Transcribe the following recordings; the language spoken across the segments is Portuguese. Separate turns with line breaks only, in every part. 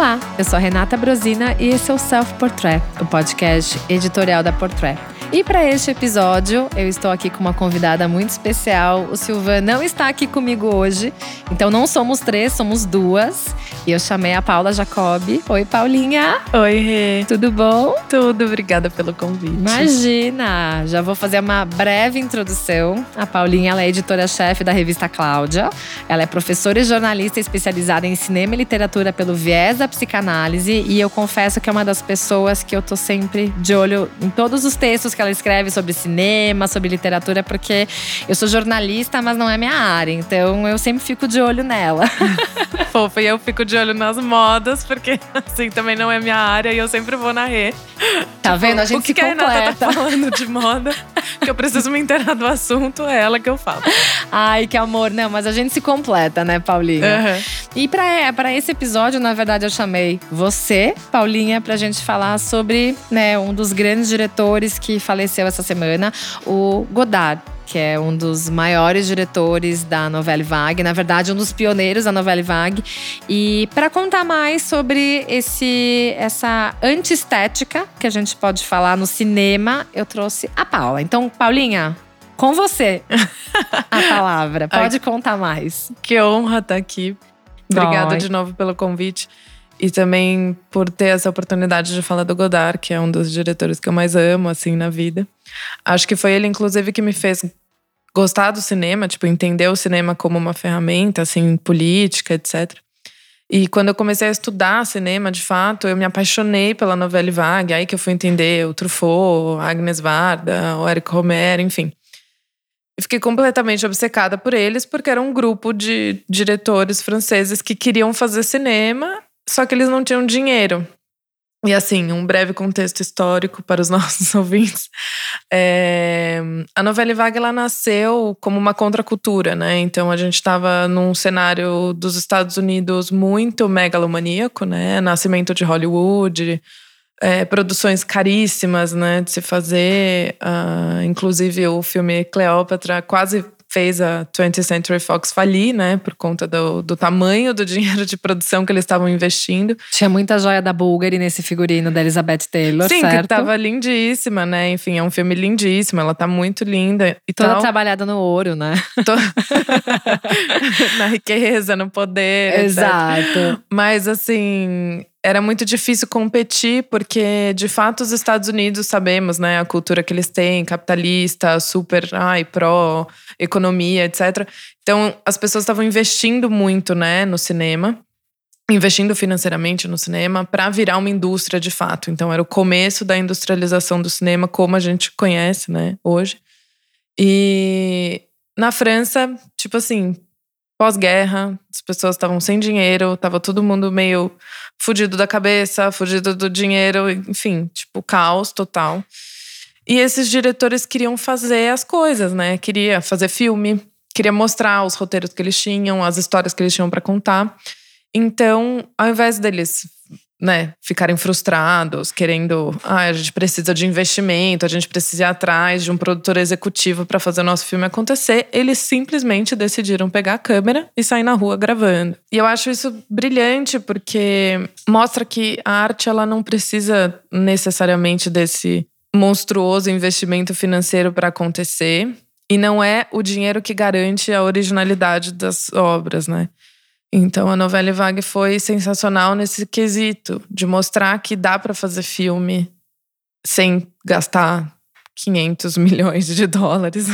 Olá, eu sou Renata Brosina e esse é o Self Portrait, o podcast editorial da Portrait. E para este episódio, eu estou aqui com uma convidada muito especial. O Silvan não está aqui comigo hoje, então não somos três, somos duas. E eu chamei a Paula Jacobi. Oi, Paulinha.
Oi, Rê.
Tudo bom?
Tudo, obrigada pelo convite.
Imagina! Já vou fazer uma breve introdução. A Paulinha ela é editora-chefe da revista Cláudia. Ela é professora e jornalista especializada em cinema e literatura pelo viés da psicanálise. E eu confesso que é uma das pessoas que eu tô sempre de olho em todos os textos que ela escreve sobre cinema, sobre literatura, porque eu sou jornalista, mas não é minha área. Então eu sempre fico de olho nela.
Fofa, e eu fico de olho nas modas, porque assim também não é minha área e eu sempre vou na rede.
Tá tipo, vendo? A gente
o que, que a Renata tá falando de moda, que eu preciso me inteirar do assunto, é ela que eu falo.
Ai, que amor. Não, mas a gente se completa, né, Paulinha? Uhum. E pra, é, pra esse episódio, na verdade, eu chamei você, Paulinha, pra gente falar sobre né, um dos grandes diretores que faleceu essa semana, o Godard que é um dos maiores diretores da Novelle Vague, na verdade um dos pioneiros da Novelle Vague. E para contar mais sobre esse essa antiestética que a gente pode falar no cinema, eu trouxe a Paula. Então, Paulinha, com você a palavra. Pode Ai, contar mais.
Que honra estar aqui. Obrigada de novo pelo convite. E também por ter essa oportunidade de falar do Godard, que é um dos diretores que eu mais amo, assim, na vida. Acho que foi ele, inclusive, que me fez gostar do cinema, tipo, entender o cinema como uma ferramenta, assim, política, etc. E quando eu comecei a estudar cinema, de fato, eu me apaixonei pela novela vague. Aí que eu fui entender o Truffaut, Agnes Varda, o Eric Romer, enfim. E fiquei completamente obcecada por eles, porque era um grupo de diretores franceses que queriam fazer cinema só que eles não tinham dinheiro. E assim, um breve contexto histórico para os nossos ouvintes. É, a novela Vague ela nasceu como uma contracultura, né? Então a gente estava num cenário dos Estados Unidos muito megalomaníaco, né? Nascimento de Hollywood, é, produções caríssimas, né? De se fazer. Uh, inclusive o filme Cleópatra quase fez a 20th Century Fox falir, né? Por conta do, do tamanho do dinheiro de produção que eles estavam investindo.
Tinha muita joia da Bulgari nesse figurino da Elizabeth Taylor,
Sim,
certo?
que tava lindíssima, né? Enfim, é um filme lindíssimo, ela tá muito linda e
Toda
tal.
trabalhada no ouro, né? Tô...
Na riqueza, no poder.
Exato.
Etc. Mas assim, era muito difícil competir, porque de fato os Estados Unidos sabemos, né, a cultura que eles têm, capitalista, super, ai, pró, economia, etc. Então as pessoas estavam investindo muito, né, no cinema, investindo financeiramente no cinema para virar uma indústria de fato. Então era o começo da industrialização do cinema como a gente conhece, né, hoje. E na França, tipo assim, pós-guerra, as pessoas estavam sem dinheiro, tava todo mundo meio fudido da cabeça, fudido do dinheiro, enfim, tipo, caos total. E esses diretores queriam fazer as coisas, né? Queria fazer filme, queria mostrar os roteiros que eles tinham, as histórias que eles tinham para contar. Então, ao invés deles né, ficarem frustrados, querendo, ah, a gente precisa de investimento, a gente precisa ir atrás de um produtor executivo para fazer o nosso filme acontecer, eles simplesmente decidiram pegar a câmera e sair na rua gravando. E eu acho isso brilhante porque mostra que a arte ela não precisa necessariamente desse monstruoso investimento financeiro para acontecer. E não é o dinheiro que garante a originalidade das obras, né? Então a novela Vague foi sensacional nesse quesito de mostrar que dá para fazer filme sem gastar 500 milhões de dólares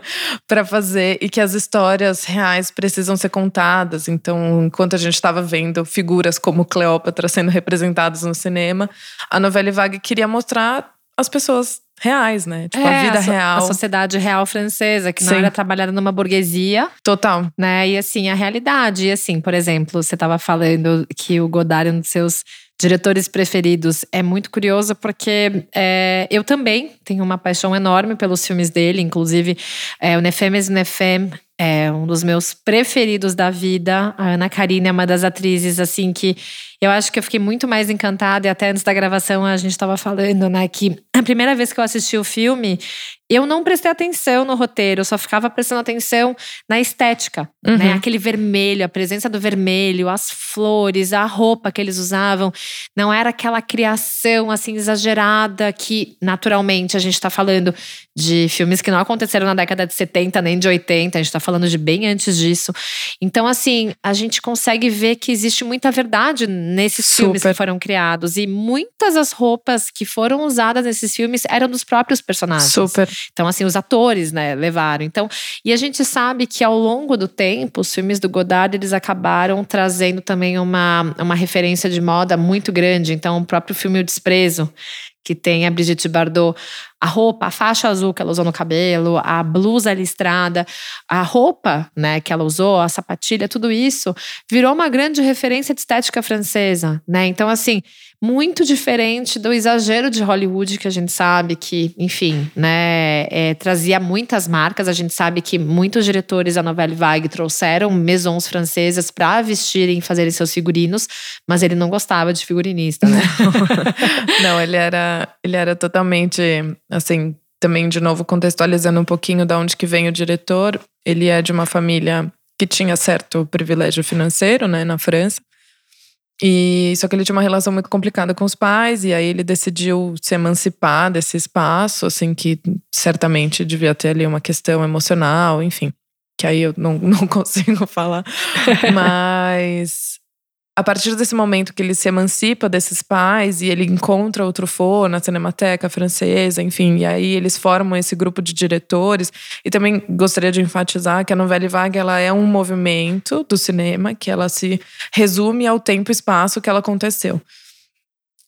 para fazer e que as histórias reais precisam ser contadas. Então, enquanto a gente estava vendo figuras como Cleópatra sendo representadas no cinema, a novela Vague queria mostrar as pessoas reais, né? Tipo, é, a vida
a
real.
A sociedade real francesa, que não Sim. era trabalhada numa burguesia.
Total.
Né? E assim, a realidade. E assim, por exemplo, você estava falando que o Godard é um dos seus diretores preferidos. É muito curioso porque é, eu também tenho uma paixão enorme pelos filmes dele. Inclusive, é, o Nefemes Nefem é um dos meus preferidos da vida. A Ana Karina é uma das atrizes, assim, que Eu acho que eu fiquei muito mais encantada, e até antes da gravação a gente estava falando, né, que a primeira vez que eu assisti o filme, eu não prestei atenção no roteiro, eu só ficava prestando atenção na estética, né? uhum. né? Aquele vermelho, a presença do vermelho, as flores, a roupa que eles usavam. Não era aquela criação assim exagerada que naturalmente a gente está falando de filmes que não aconteceram na década de 70 nem de 80, a gente está falando de bem antes disso. Então, assim, a gente consegue ver que existe muita verdade nesses Super. filmes que foram criados. E muitas das roupas que foram usadas nesses filmes eram dos próprios personagens.
Super.
Então, assim, os atores, né, levaram. Então, e a gente sabe que ao longo do tempo, os filmes do Godard, eles acabaram trazendo também uma, uma referência de moda muito grande. Então, o próprio filme O Desprezo, que tem a Brigitte Bardot, a roupa, a faixa azul que ela usou no cabelo, a blusa listrada, a roupa, né, que ela usou, a sapatilha, tudo isso virou uma grande referência de estética francesa, né? Então assim, muito diferente do exagero de Hollywood que a gente sabe que, enfim, né, é, trazia muitas marcas. A gente sabe que muitos diretores da Novelle Vague trouxeram maisons francesas para vestirem fazerem seus figurinos, mas ele não gostava de figurinista, né?
não, ele era, ele era totalmente, assim, também de novo contextualizando um pouquinho da onde que vem o diretor. Ele é de uma família que tinha certo privilégio financeiro, né, na França. E só que ele tinha uma relação muito complicada com os pais e aí ele decidiu se emancipar desse espaço, assim que certamente devia ter ali uma questão emocional, enfim, que aí eu não, não consigo falar, mas a partir desse momento que ele se emancipa desses pais e ele encontra o Truffaut na Cinemateca Francesa, enfim, e aí eles formam esse grupo de diretores. E também gostaria de enfatizar que a Novelle Vague ela é um movimento do cinema, que ela se resume ao tempo e espaço que ela aconteceu.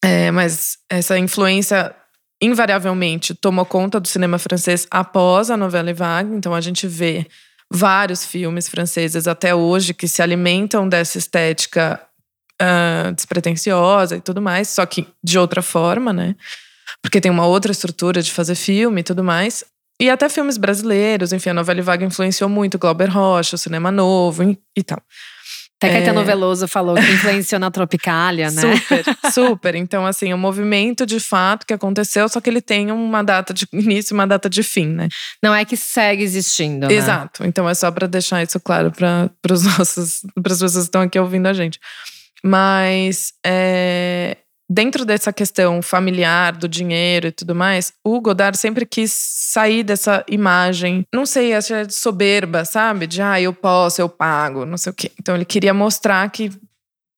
É, mas essa influência invariavelmente tomou conta do cinema francês após a Novelle Vague, então a gente vê vários filmes franceses até hoje que se alimentam dessa estética uh, despretensiosa e tudo mais, só que de outra forma, né? Porque tem uma outra estrutura de fazer filme e tudo mais. E até filmes brasileiros, enfim, a novela Vaga influenciou muito Glauber Rocha, o cinema novo e, tal.
Até Caetano é... Veloso falou que influenciou na Tropicália, né?
Super, super. Então, assim, o um movimento de fato que aconteceu, só que ele tem uma data de início e uma data de fim, né?
Não é que segue existindo,
né? Exato. Então, é só para deixar isso claro para os nossos, para as pessoas que estão aqui ouvindo a gente. Mas é, dentro dessa questão familiar, do dinheiro e tudo mais, o Godard sempre quis sair dessa imagem, não sei, essa de soberba, sabe? De ah, eu posso, eu pago, não sei o quê. Então ele queria mostrar que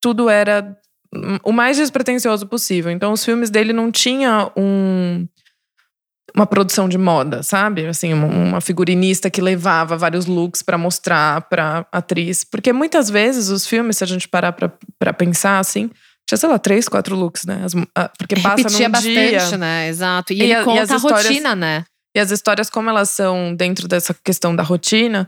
tudo era o mais despretensioso possível. Então os filmes dele não tinha um uma produção de moda, sabe? Assim, uma figurinista que levava vários looks para mostrar para atriz, porque muitas vezes os filmes, se a gente parar para pensar assim, tinha, sei lá, três, quatro looks, né? As, porque passa Repetia num
bastante,
dia.
né? Exato. E, e ele a, conta e a rotina, né?
E as histórias, como elas são dentro dessa questão da rotina,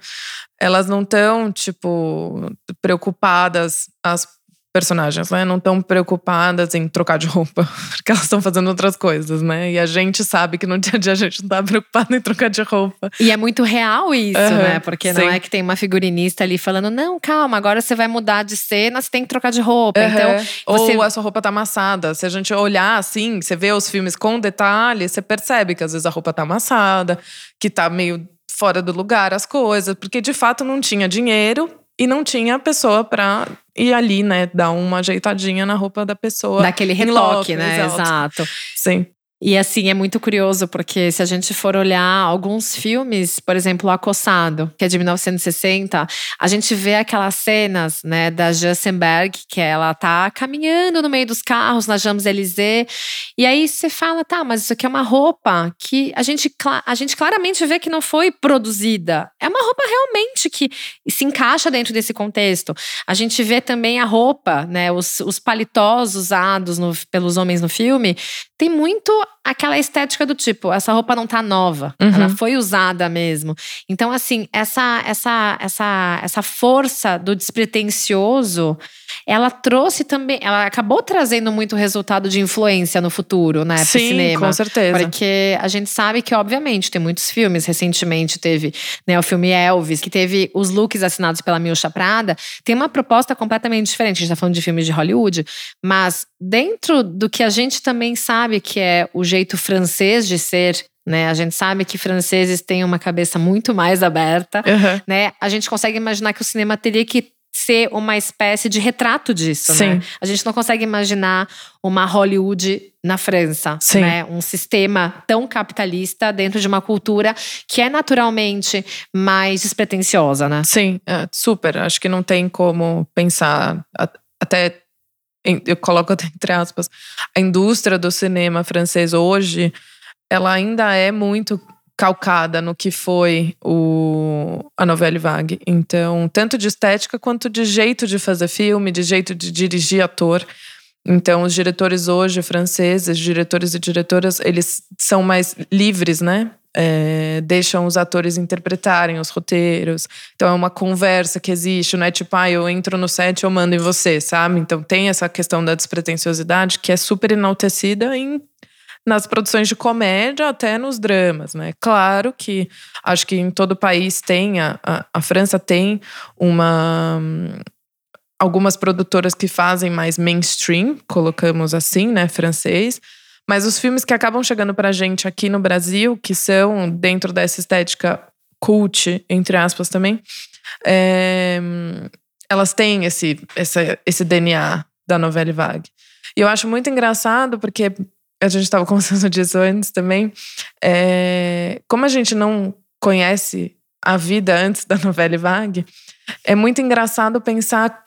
elas não estão, tipo, preocupadas as personagens, né? Não estão preocupadas em trocar de roupa, porque elas estão fazendo outras coisas, né? E a gente sabe que no dia a dia a gente não tá preocupado em trocar de roupa.
E é muito real isso, uhum, né? Porque sim. não é que tem uma figurinista ali falando, não, calma, agora você vai mudar de cena, você tem que trocar de roupa. Uhum. Então,
você... Ou a sua roupa tá amassada. Se a gente olhar assim, você vê os filmes com detalhes, você percebe que às vezes a roupa tá amassada, que tá meio fora do lugar as coisas, porque de fato não tinha dinheiro e não tinha pessoa pra ir ali, né, dar uma ajeitadinha na roupa da pessoa.
Daquele retoque, né? Exato.
Sim.
E assim, é muito curioso, porque se a gente for olhar alguns filmes, por exemplo, O Acossado, que é de 1960, a gente vê aquelas cenas, né, da Jansenberg, que ela tá caminhando no meio dos carros na Champs-Élysées, e aí você fala, tá, mas isso aqui é uma roupa que a gente, a gente claramente vê que não foi produzida. É uma roupa realmente que se encaixa dentro desse contexto. A gente vê também a roupa, né, os, os paletós usados no, pelos homens no filme, tem muito aquela estética do tipo, essa roupa não tá nova, uhum. ela foi usada mesmo. Então, assim, essa, essa, essa, essa força do despretensioso, ela trouxe também, ela acabou trazendo muito resultado de influência no futuro, né,
Sim,
cinema.
com certeza.
Porque a gente sabe que, obviamente, tem muitos filmes, recentemente teve né, o filme Elvis, que teve os looks assinados pela Milcha Prada, tem uma proposta completamente diferente, a gente tá falando de filmes de Hollywood, mas dentro do que a gente também sabe que é o jeito francês de ser né? A gente sabe que franceses têm uma cabeça muito mais aberta,
uhum.
né? A gente consegue imaginar que o cinema teria que ser uma espécie de retrato disso,
Sim.
né? A gente não consegue imaginar uma Hollywood na França,
Sim.
né? Um sistema tão capitalista dentro de uma cultura que é naturalmente mais despretensiosa, né?
Sim, é, super. Acho que não tem como pensar até eu coloco até entre aspas, a indústria do cinema francês hoje, ela ainda é muito calcada no que foi o, a novela Vague. Então, tanto de estética quanto de jeito de fazer filme, de jeito de dirigir ator. Então, os diretores hoje franceses, diretores e diretoras, eles são mais livres, né? É, deixam os atores interpretarem os roteiros. Então é uma conversa que existe, não é tipo, ah, eu entro no set, eu mando em você, sabe? Então tem essa questão da despretensiosidade que é super enaltecida em, nas produções de comédia, até nos dramas, né? Claro que acho que em todo o país tem, a, a, a França tem uma. Algumas produtoras que fazem mais mainstream, colocamos assim, né, francês, mas os filmes que acabam chegando pra gente aqui no Brasil, que são dentro dessa estética cult, entre aspas também, é, elas têm esse, esse, esse DNA da novela vague. E eu acho muito engraçado, porque a gente estava conversando disso antes também, é, como a gente não conhece a vida antes da novela vague, é muito engraçado pensar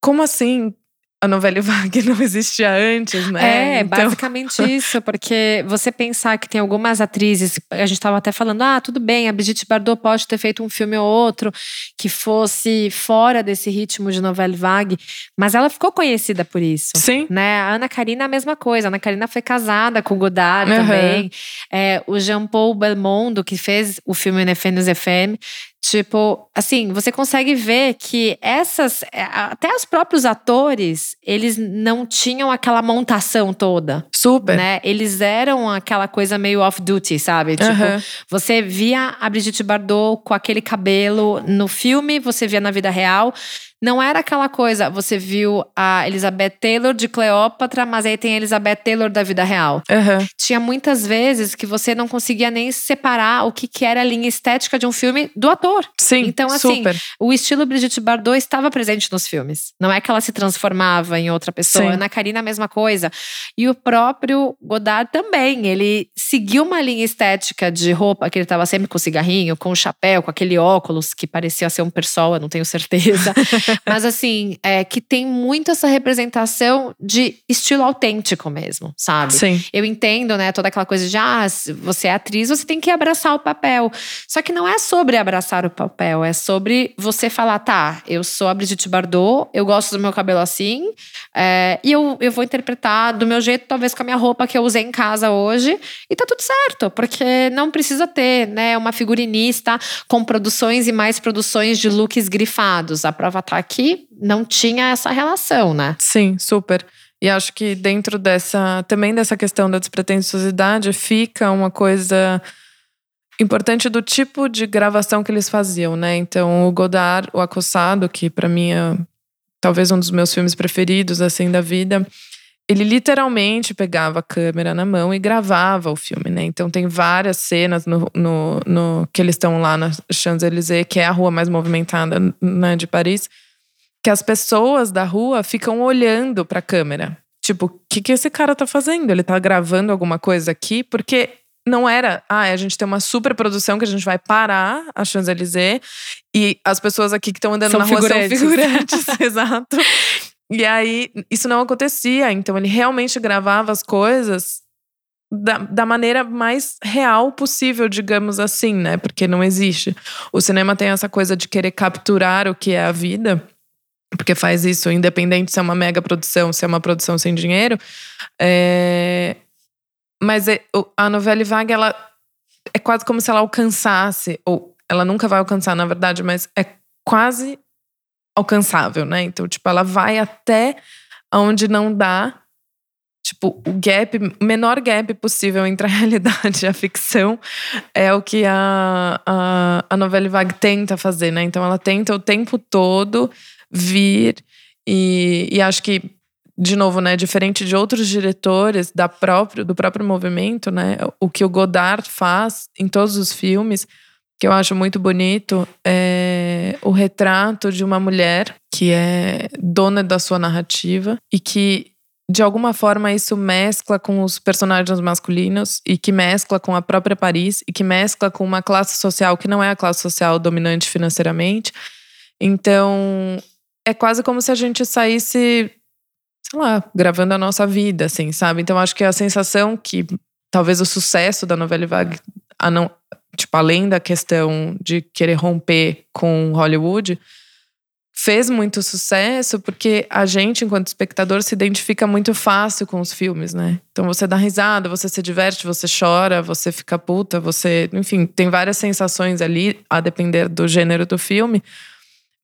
como assim a novela Vague não existia antes,
né? É, então... basicamente isso, porque você pensar que tem algumas atrizes, a gente estava até falando, ah, tudo bem, a Brigitte Bardot pode ter feito um filme ou outro que fosse fora desse ritmo de novela Vague, mas ela ficou conhecida por isso.
Sim.
Né? A Ana Karina a mesma coisa, a Ana Karina foi casada com o Godard uhum. também. É, o Jean-Paul Belmondo, que fez o filme Nefênios FM, Tipo, assim, você consegue ver que essas. É, até os próprios atores, eles não tinham aquela montação toda.
Super.
Né? Eles eram aquela coisa meio off-duty, sabe? Tipo, uhum. você via a Brigitte Bardot com aquele cabelo no filme, você via na vida real. Não era aquela coisa, você viu a Elizabeth Taylor de Cleópatra, mas aí tem a Elizabeth Taylor da vida real.
Uhum.
Tinha muitas vezes que você não conseguia nem separar o que, que era a linha estética de um filme do ator.
Sim,
Então, assim,
super.
o estilo Brigitte Bardot estava presente nos filmes. Não é que ela se transformava em outra pessoa. Sim. Ana Karina, a mesma coisa. E o próprio Godard também. Ele seguiu uma linha estética de roupa, que ele estava sempre com cigarrinho, com o chapéu, com aquele óculos que parecia ser um pessoa, não tenho certeza. Mas assim, é que tem muito essa representação de estilo autêntico mesmo, sabe?
Sim.
Eu entendo, né, toda aquela coisa de ah, você é atriz, você tem que abraçar o papel. Só que não é sobre abraçar o papel, é sobre você falar, tá, eu sou a Brigitte Bardot, eu gosto do meu cabelo assim, é, e eu, eu vou interpretar do meu jeito, talvez com a minha roupa que eu usei em casa hoje, e tá tudo certo, porque não precisa ter, né, uma figurinista com produções e mais produções de looks grifados. A prova tá aqui, não tinha essa relação, né?
Sim, super. E acho que dentro dessa, também dessa questão da despretensiosidade, fica uma coisa importante do tipo de gravação que eles faziam, né? Então, o Godard, o Acossado, que para mim é talvez um dos meus filmes preferidos assim da vida, ele literalmente pegava a câmera na mão e gravava o filme, né? Então tem várias cenas no, no, no que eles estão lá na Champs-Élysées, que é a rua mais movimentada né, de Paris, que as pessoas da rua ficam olhando para a câmera. Tipo, o que, que esse cara tá fazendo? Ele tá gravando alguma coisa aqui? Porque não era, ah, a gente tem uma super produção que a gente vai parar a Champs-Élysées e as pessoas aqui que estão andando
são
na
rua são
figurantes. Exato. E aí, isso não acontecia. Então, ele realmente gravava as coisas da, da maneira mais real possível, digamos assim, né? Porque não existe. O cinema tem essa coisa de querer capturar o que é a vida porque faz isso, independente se é uma mega produção, se é uma produção sem dinheiro, é, Mas é, a novela vaga, ela é quase como se ela alcançasse, ou ela nunca vai alcançar, na verdade, mas é quase alcançável, né? Então, tipo, ela vai até onde não dá tipo, o gap, o menor gap possível entre a realidade e a ficção é o que a, a, a novela vague tenta fazer, né? Então ela tenta o tempo todo vir e, e acho que de novo, né, diferente de outros diretores da próprio, do próprio movimento, né, o que o Godard faz em todos os filmes, que eu acho muito bonito, é o retrato de uma mulher que é dona da sua narrativa e que de alguma forma isso mescla com os personagens masculinos e que mescla com a própria Paris e que mescla com uma classe social que não é a classe social dominante financeiramente. Então, é quase como se a gente saísse, sei lá, gravando a nossa vida, assim, sabe? Então, acho que a sensação que talvez o sucesso da novela Vague, a não, tipo, além da questão de querer romper com Hollywood, fez muito sucesso porque a gente, enquanto espectador, se identifica muito fácil com os filmes, né? Então você dá risada, você se diverte, você chora, você fica puta, você. Enfim, tem várias sensações ali, a depender do gênero do filme.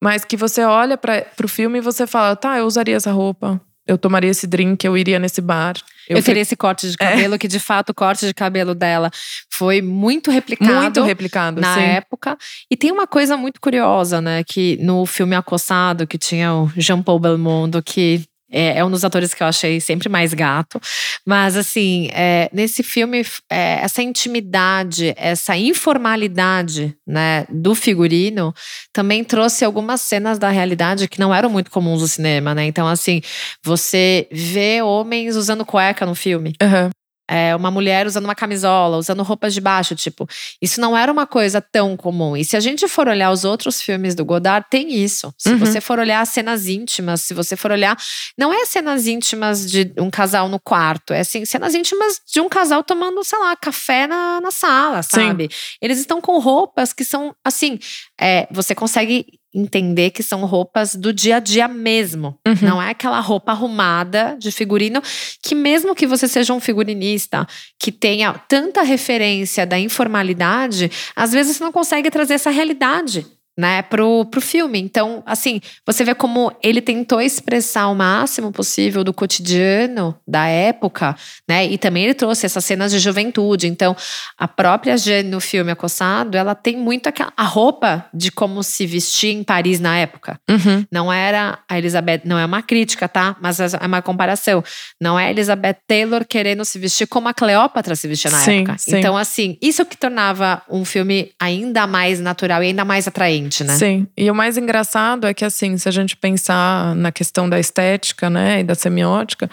Mas que você olha para o filme e você fala, tá, eu usaria essa roupa, eu tomaria esse drink, eu iria nesse bar.
Eu, eu teria esse corte de é. cabelo, é. que de fato o corte de cabelo dela foi muito replicado.
Muito replicado,
na
sim.
época. E tem uma coisa muito curiosa, né? Que no filme Acossado, que tinha o Jean Paul Belmondo, que é, é, um dos atores que eu achei sempre mais gato. Mas, assim, é, nesse filme, é, essa intimidade, essa informalidade né, do figurino também trouxe algumas cenas da realidade que não eram muito comuns no cinema, né? Então, assim, você vê homens usando cueca no filme.
Uhum
é, uma mulher usando uma camisola, usando roupas de baixo, tipo, isso não era uma coisa tão comum. E se a gente for olhar os outros filmes do Godard, tem isso. Se uhum. você for olhar cenas íntimas, se você for olhar, não é cenas íntimas de um casal no quarto, é assim, cenas íntimas de um casal tomando, sei lá, café na, na sala, sabe? Sim. Eles estão com roupas que são, assim, é, você consegue entender que são roupas do dia a dia mesmo. Uhum. Não é aquela roupa arrumada de figurino que mesmo que você seja um figurinista que tenha tanta referência da informalidade, às vezes você não consegue trazer essa realidade né, pro, pro filme. Então, assim, você vê como ele tentou expressar o máximo possível do cotidiano da época, né? E também ele trouxe essas cenas de juventude. Então, a própria Jane no filme Acossado, ela tem muito aquela, a roupa de como se vestir em Paris na época.
Uhum.
Não era a Elizabeth, não é uma crítica, tá? Mas é uma comparação. Não é a Elizabeth Taylor querendo se vestir como a Cleópatra se vestia na sim, época. Sim. Então, assim, isso que tornava um filme ainda mais natural e ainda mais atraente né?
Sim. E o mais engraçado é que, assim, se a gente pensar na questão da estética, né, e da semiótica,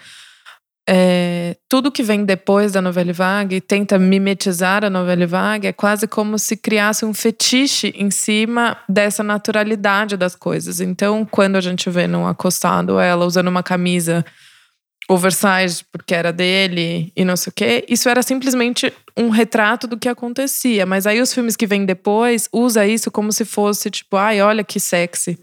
é, tudo que vem depois da novela vague e tenta mimetizar a novela vague é quase como se criasse um fetiche em cima dessa naturalidade das coisas. Então, quando a gente vê num acostado ela usando uma camisa oversized porque era dele e não sei o quê. Isso era simplesmente um retrato do que acontecia. Mas aí os filmes que vêm depois usa isso como se fosse tipo, ai, olha que sexy.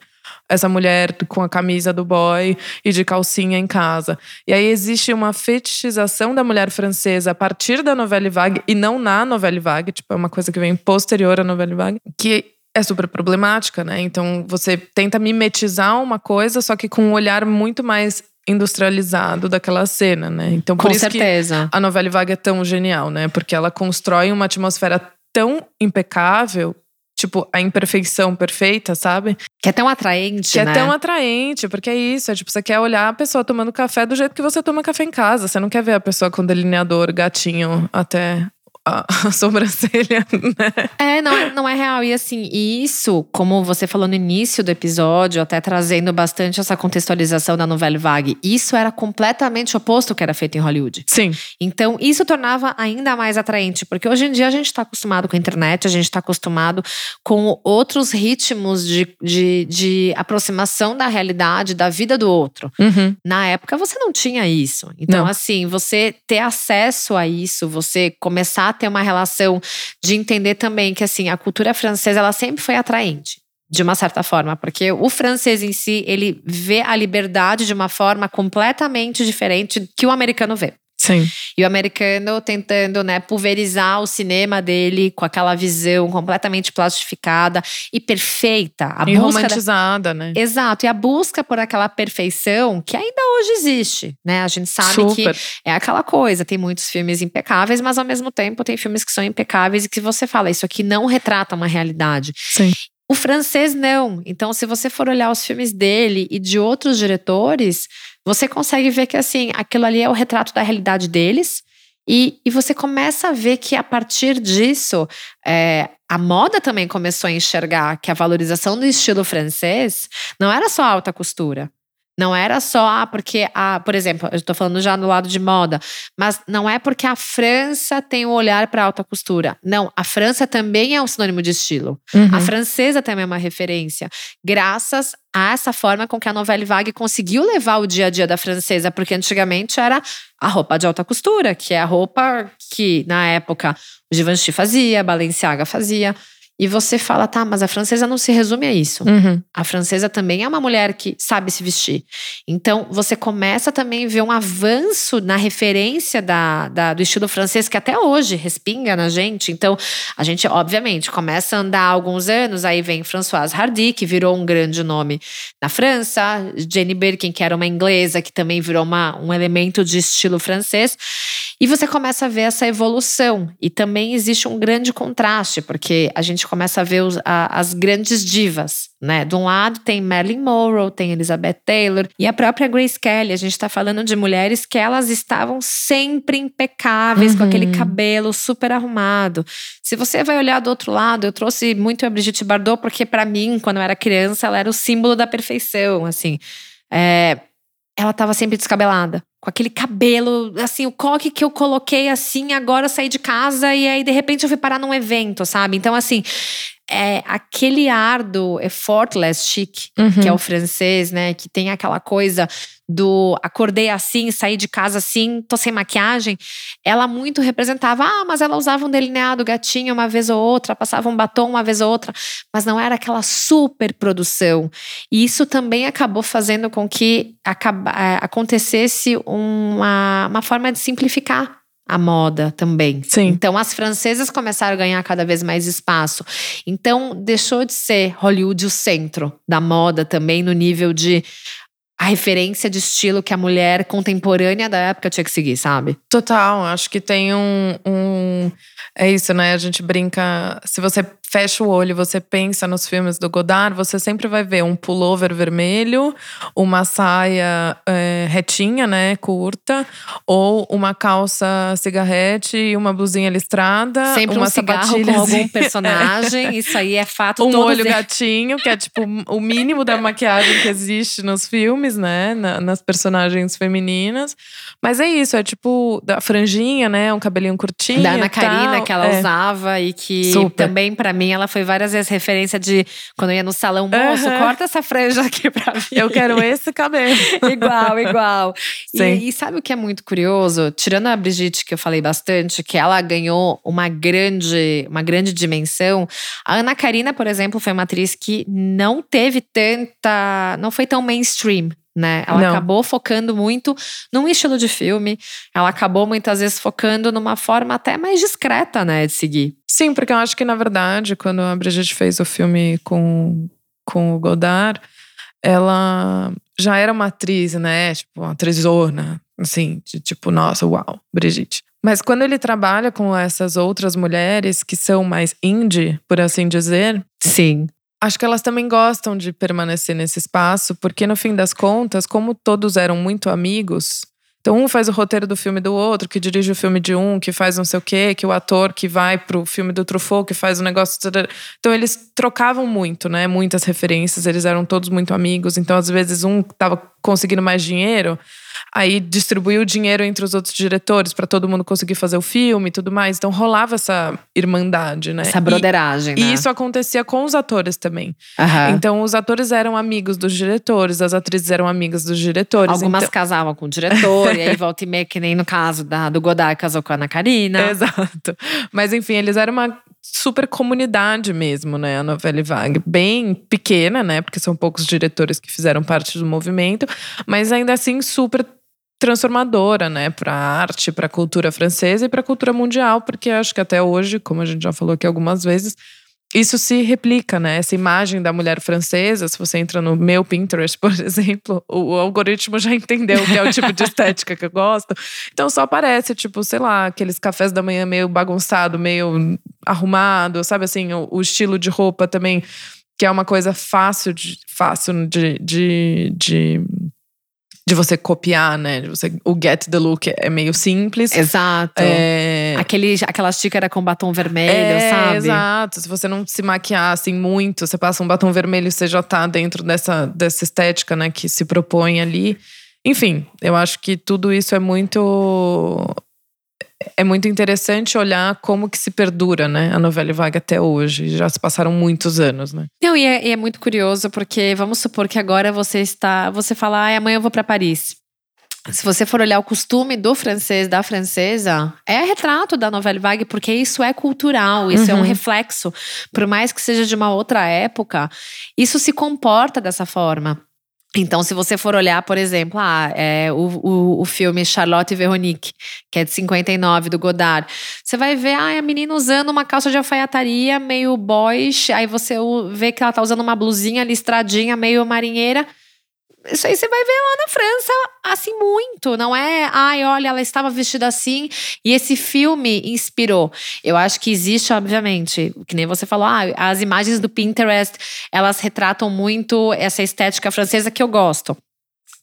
Essa mulher com a camisa do boy e de calcinha em casa. E aí existe uma fetichização da mulher francesa a partir da novela vague e não na novela vague, tipo, é uma coisa que vem posterior à novela vague, que é super problemática, né? Então você tenta mimetizar uma coisa, só que com um olhar muito mais industrializado daquela cena, né? Então por
Com
isso
certeza.
que a novela Vaga é tão genial, né? Porque ela constrói uma atmosfera tão impecável, tipo a imperfeição perfeita, sabe?
Que é tão atraente,
que
né?
é tão atraente, porque é isso, é tipo você quer olhar a pessoa tomando café do jeito que você toma café em casa, você não quer ver a pessoa com delineador gatinho até a, a sobrancelha, né?
É, não, é, não é real. E assim, isso, como você falou no início do episódio, até trazendo bastante essa contextualização da novela vague, isso era completamente oposto ao que era feito em Hollywood.
Sim.
Então, isso tornava ainda mais atraente, porque hoje em dia a gente está acostumado com a internet, a gente está acostumado com outros ritmos de, de, de, aproximação da realidade, da vida do outro.
Uhum.
Na época, você não tinha isso. Então, não. assim, você ter acesso a isso, você começar a ter uma relação de entender também que assim a cultura francesa ela sempre foi atraente de uma certa forma, porque o francês em si, ele vê a liberdade de uma forma completamente diferente que o americano vê.
Sim.
E o americano tentando, né, pulverizar o cinema dele com aquela visão completamente plastificada e perfeita.
A e romantizada, da... né?
Exato. E a busca por aquela perfeição que ainda hoje existe, né? A gente sabe Super. que é aquela coisa. Tem muitos filmes impecáveis, mas ao mesmo tempo tem filmes que são impecáveis e que você fala, isso aqui não retrata uma realidade.
Sim.
O francês não. Então, se você for olhar os filmes dele e de outros diretores, você consegue ver que assim, aquilo ali é o retrato da realidade deles. E, e você começa a ver que a partir disso, é, a moda também começou a enxergar que a valorização do estilo francês não era só alta costura. Não era só ah, porque, ah, por exemplo, eu estou falando já no lado de moda, mas não é porque a França tem o um olhar para alta costura. Não, a França também é um sinônimo de estilo. Uhum. A francesa também é uma referência. Graças a essa forma com que a Novelle Vague conseguiu levar o dia a dia da francesa, porque antigamente era a roupa de alta costura, que é a roupa que na época o Givenchy fazia, a Balenciaga fazia. E você fala, tá, mas a francesa não se resume a isso.
Uhum.
A francesa também é uma mulher que sabe se vestir. Então, você começa também a ver um avanço na referência da, da, do estilo francês, que até hoje respinga na gente. Então, a gente, obviamente, começa a andar há alguns anos, aí vem Françoise Hardy, que virou um grande nome na França, Jenny Birkin, que era uma inglesa, que também virou uma, um elemento de estilo francês. E você começa a ver essa evolução. E também existe um grande contraste, porque a gente começa a ver os, a, as grandes divas, né? De um lado tem Marilyn Monroe, tem Elizabeth Taylor e a própria Grace Kelly. A gente está falando de mulheres que elas estavam sempre impecáveis, uhum. com aquele cabelo super arrumado. Se você vai olhar do outro lado, eu trouxe muito a Brigitte Bardot, porque para mim, quando eu era criança, ela era o símbolo da perfeição, assim. É, ela estava sempre descabelada. Com aquele cabelo, assim, o coque que eu coloquei assim, agora eu saí de casa e aí de repente eu fui parar num evento, sabe? Então, assim, é aquele ar do effortless chic, uhum. que é o francês, né? Que tem aquela coisa do acordei assim, saí de casa assim, tô sem maquiagem. Ela muito representava, ah, mas ela usava um delineado gatinho uma vez ou outra, passava um batom uma vez ou outra, mas não era aquela super produção. E isso também acabou fazendo com que acaba, é, acontecesse uma, uma forma de simplificar a moda também.
Sim.
Então as francesas começaram a ganhar cada vez mais espaço. Então deixou de ser Hollywood o centro da moda também no nível de a referência de estilo que a mulher contemporânea da época tinha que seguir, sabe?
Total, acho que tem um, um é isso, né? A gente brinca. Se você fecha o olho você pensa nos filmes do Godard, você sempre vai ver um pullover vermelho, uma saia é, retinha, né, curta, ou uma calça cigarrete e uma blusinha listrada.
Sempre
uma
um cigarro com algum personagem, isso aí é fato
Um olho gatinho, que é tipo o mínimo da maquiagem que existe nos filmes, né, nas personagens femininas. Mas é isso, é tipo da franjinha, né, um cabelinho curtinho
Da Ana Karina, que ela é. usava e que Super. também para mim ela foi várias vezes referência de quando eu ia no salão, moço, uhum. corta essa franja aqui pra mim.
Eu quero esse cabelo.
igual, igual. E, e, sabe o que é muito curioso? Tirando a Brigitte, que eu falei bastante, que ela ganhou uma grande, uma grande dimensão. A Ana Karina, por exemplo, foi uma atriz que não teve tanta. não foi tão mainstream né? Ela Não. acabou focando muito num estilo de filme. Ela acabou muitas vezes focando numa forma até mais discreta, né, de seguir.
Sim, porque eu acho que na verdade, quando a Brigitte fez o filme com, com o Godard, ela já era uma atriz, né? Tipo, uma atrizona, assim, de tipo, nossa, uau, Brigitte. Mas quando ele trabalha com essas outras mulheres que são mais indie, por assim dizer,
sim,
Acho que elas também gostam de permanecer nesse espaço, porque no fim das contas, como todos eram muito amigos, então um faz o roteiro do filme do outro, que dirige o filme de um, que faz não sei o quê, que o ator que vai pro filme do Truffaut, que faz o negócio. Então eles trocavam muito, né? Muitas referências, eles eram todos muito amigos. Então às vezes um tava conseguindo mais dinheiro, aí distribuiu o dinheiro entre os outros diretores para todo mundo conseguir fazer o filme e tudo mais. Então rolava essa irmandade, né?
Essa broderagem,
e,
né?
E isso acontecia com os atores também.
Uhum.
Então os atores eram amigos dos diretores, as atrizes eram amigas dos diretores.
Algumas
então...
casavam com o diretor, e aí volta e meia, que nem no caso da, do Godard casou com a Ana Karina.
Exato. Mas enfim, eles eram uma super comunidade mesmo, né? A novela Vague. Bem pequena, né? Porque são poucos diretores que fizeram parte do movimento, mas ainda assim super transformadora, né, para a arte, para a cultura francesa e para a cultura mundial, porque acho que até hoje, como a gente já falou aqui algumas vezes, isso se replica, né? Essa imagem da mulher francesa, se você entra no meu Pinterest, por exemplo, o, algoritmo já entendeu que é o tipo de estética que eu gosto. Então só aparece, tipo, sei lá, aqueles cafés da manhã meio bagunçado, meio arrumado, sabe assim, o, o estilo de roupa também, que é uma coisa fácil de, fácil de, de, de de você copiar, né? De você, o get the look é meio simples.
Exato. É... Aquele, aquela xícara com batom vermelho,
é,
sabe?
Exato. Se você não se maquiar assim muito, você passa um batom vermelho, você já tá dentro dessa, dessa estética, né? Que se propõe ali. Enfim, eu acho que tudo isso é muito é muito interessante olhar como que se perdura, né, a novela vaga até hoje. Já se passaram muitos anos, né?
Não, e é, e é muito curioso porque vamos supor que agora você está, você fala, ah, amanhã eu vou para Paris. Se você for olhar o costume do francês, da francesa, é retrato da novela vague, porque isso é cultural, isso uhum. é um uhum. reflexo. Por mais que seja de uma outra época, isso se comporta dessa forma. Então, se você for olhar, por exemplo, ah, é, o, o, o, filme Charlotte e Veronique, que é de 59, do Godard, você vai ver ah, a menina usando uma calça de alfaiataria meio boys, aí você vê que ela tá usando uma blusinha listradinha, meio marinheira. Isso aí você vai ver lá na França, assim, muito. Não é, ai, olha, ela estava vestida assim e esse filme inspirou. Eu acho que existe, obviamente, que nem você falou, ah, as imagens do Pinterest, elas retratam muito essa estética francesa que eu gosto.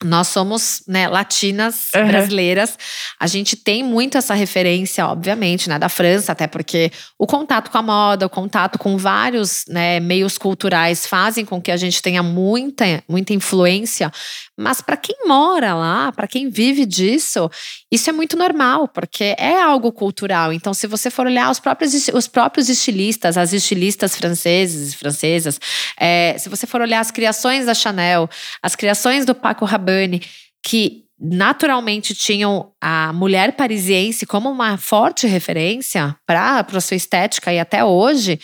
Nós somos né, latinas, uhum. brasileiras. A gente tem muito essa referência, obviamente, né, da França, até porque o contato com a moda, o contato com vários né, meios culturais fazem com que a gente tenha muita, muita influência. Mas para quem mora lá, para quem vive disso, isso é muito normal, porque é algo cultural. Então, se você for olhar os próprios, os próprios estilistas, as estilistas franceses e francesas, é, se você for olhar as criações da Chanel, as criações do Paco Rabanne, que naturalmente tinham a mulher parisiense como uma forte referência para a sua estética e até hoje,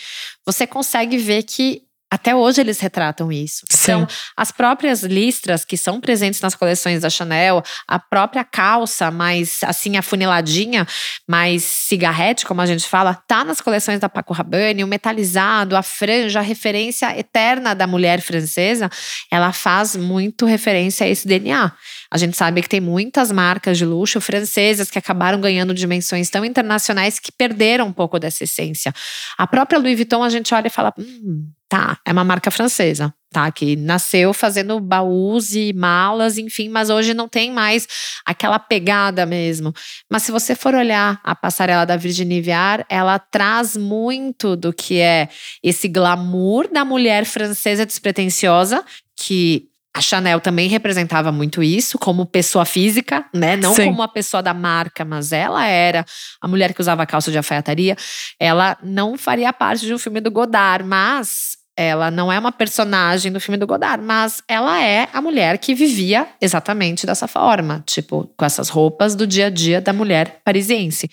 você consegue ver que até hoje eles retratam isso. Sim. Então, as próprias listras que são presentes nas coleções da Chanel, a própria calça mais assim afuniladinha, mais cigarrete, como a gente fala, tá nas coleções da Paco Rabanne, o metalizado, a franja, a referência eterna da mulher francesa, ela faz muito referência a esse DNA. A gente sabe que tem muitas marcas de luxo francesas que acabaram ganhando dimensões tão internacionais que perderam um pouco dessa essência. A própria Louis Vuitton, a gente olha e fala, hum, tá, é uma marca francesa, tá? Que nasceu fazendo baús e malas, enfim, mas hoje não tem mais aquela pegada mesmo. Mas se você for olhar a passarela da Virginie Viard, ela traz muito do que é esse glamour da mulher francesa despretensiosa, que a Chanel também representava muito isso como pessoa física, né? Não Sim. como uma pessoa da marca, mas ela era a mulher que usava calça de alfaiataria. Ela não faria parte de um filme do Godard, mas ela não é uma personagem do filme do Godard, mas ela é a mulher que vivia exatamente dessa forma, tipo, com essas roupas do dia a dia da mulher parisiense.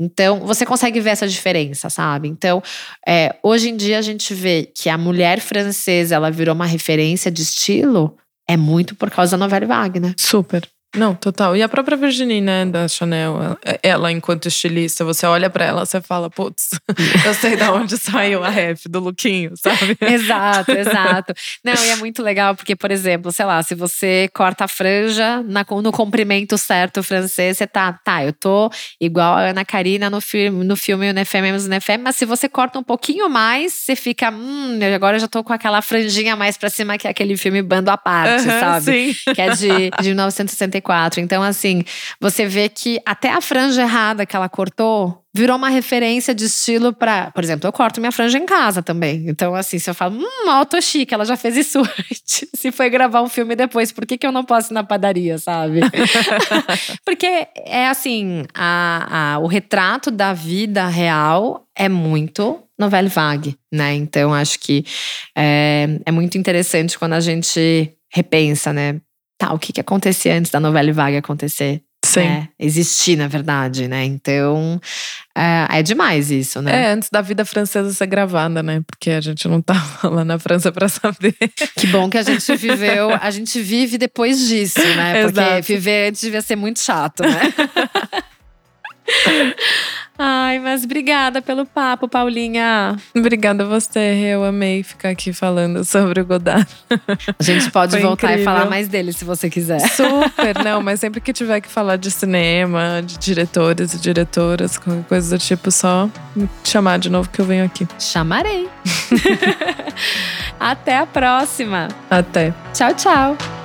Então, você consegue ver essa diferença, sabe? Então, é, hoje em dia a gente vê que a mulher francesa ela virou uma referência de estilo, é muito por causa da novela Wagner.
Super. Não, total. E a própria Virginie, né, da Chanel, ela, enquanto estilista, você olha para ela, você fala, putz, eu sei de onde saiu a ref do lookinho, sabe?
exato, exato. Não, e é muito legal, porque, por exemplo, sei lá, se você corta a franja na, no comprimento certo francês, você tá, tá, eu tô igual a Ana Karina no filme, no filme Unefem menos Unefem, mas se você corta um pouquinho mais, você fica, hum, agora eu já tô com aquela franjinha mais pra cima, que é aquele filme Bando à Parte, uhum, sabe? Sim. Que é de, de 1964. Então, assim, você vê que até a franja errada que ela cortou virou uma referência de estilo para, por exemplo, eu corto minha franja em casa também. Então, assim, se eu falo, hum, tô chique, ela já fez isso antes. Se foi gravar um filme depois, por que, que eu não posso ir na padaria, sabe? Porque é assim, a, a, o retrato da vida real é muito novela vague, né? Então, acho que é, é muito interessante quando a gente repensa, né? Tá, o que, que acontecia antes da novela Vague acontecer? né, existir, na verdade, né? Então é, é, demais isso, né?
É, antes da vida francesa ser gravada, né? Porque a gente não tava lá na França para saber.
Que bom que a gente viveu, a gente vive depois disso, né? Porque Exato. viver antes devia ser muito chato, né? Ai, mas obrigada pelo papo, Paulinha.
Obrigada a você, eu amei ficar aqui falando sobre o Godard.
A gente pode Foi voltar incrível. e falar mais dele se você quiser.
Super, não, mas sempre que tiver que falar de cinema, de diretores e diretoras, qualquer coisa do tipo, só me chamar de novo que eu venho aqui.
Chamarei. Até a próxima.
Até.
Tchau, tchau.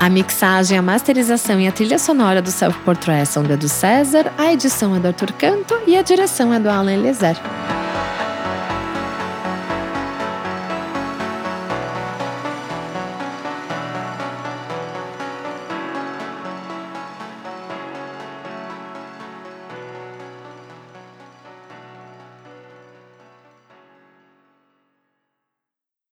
A mixagem, a masterização e a trilha sonora do Self Portrait são do Edu César, a edição é do Arthur Canto e a direção é do Alan Eliezer.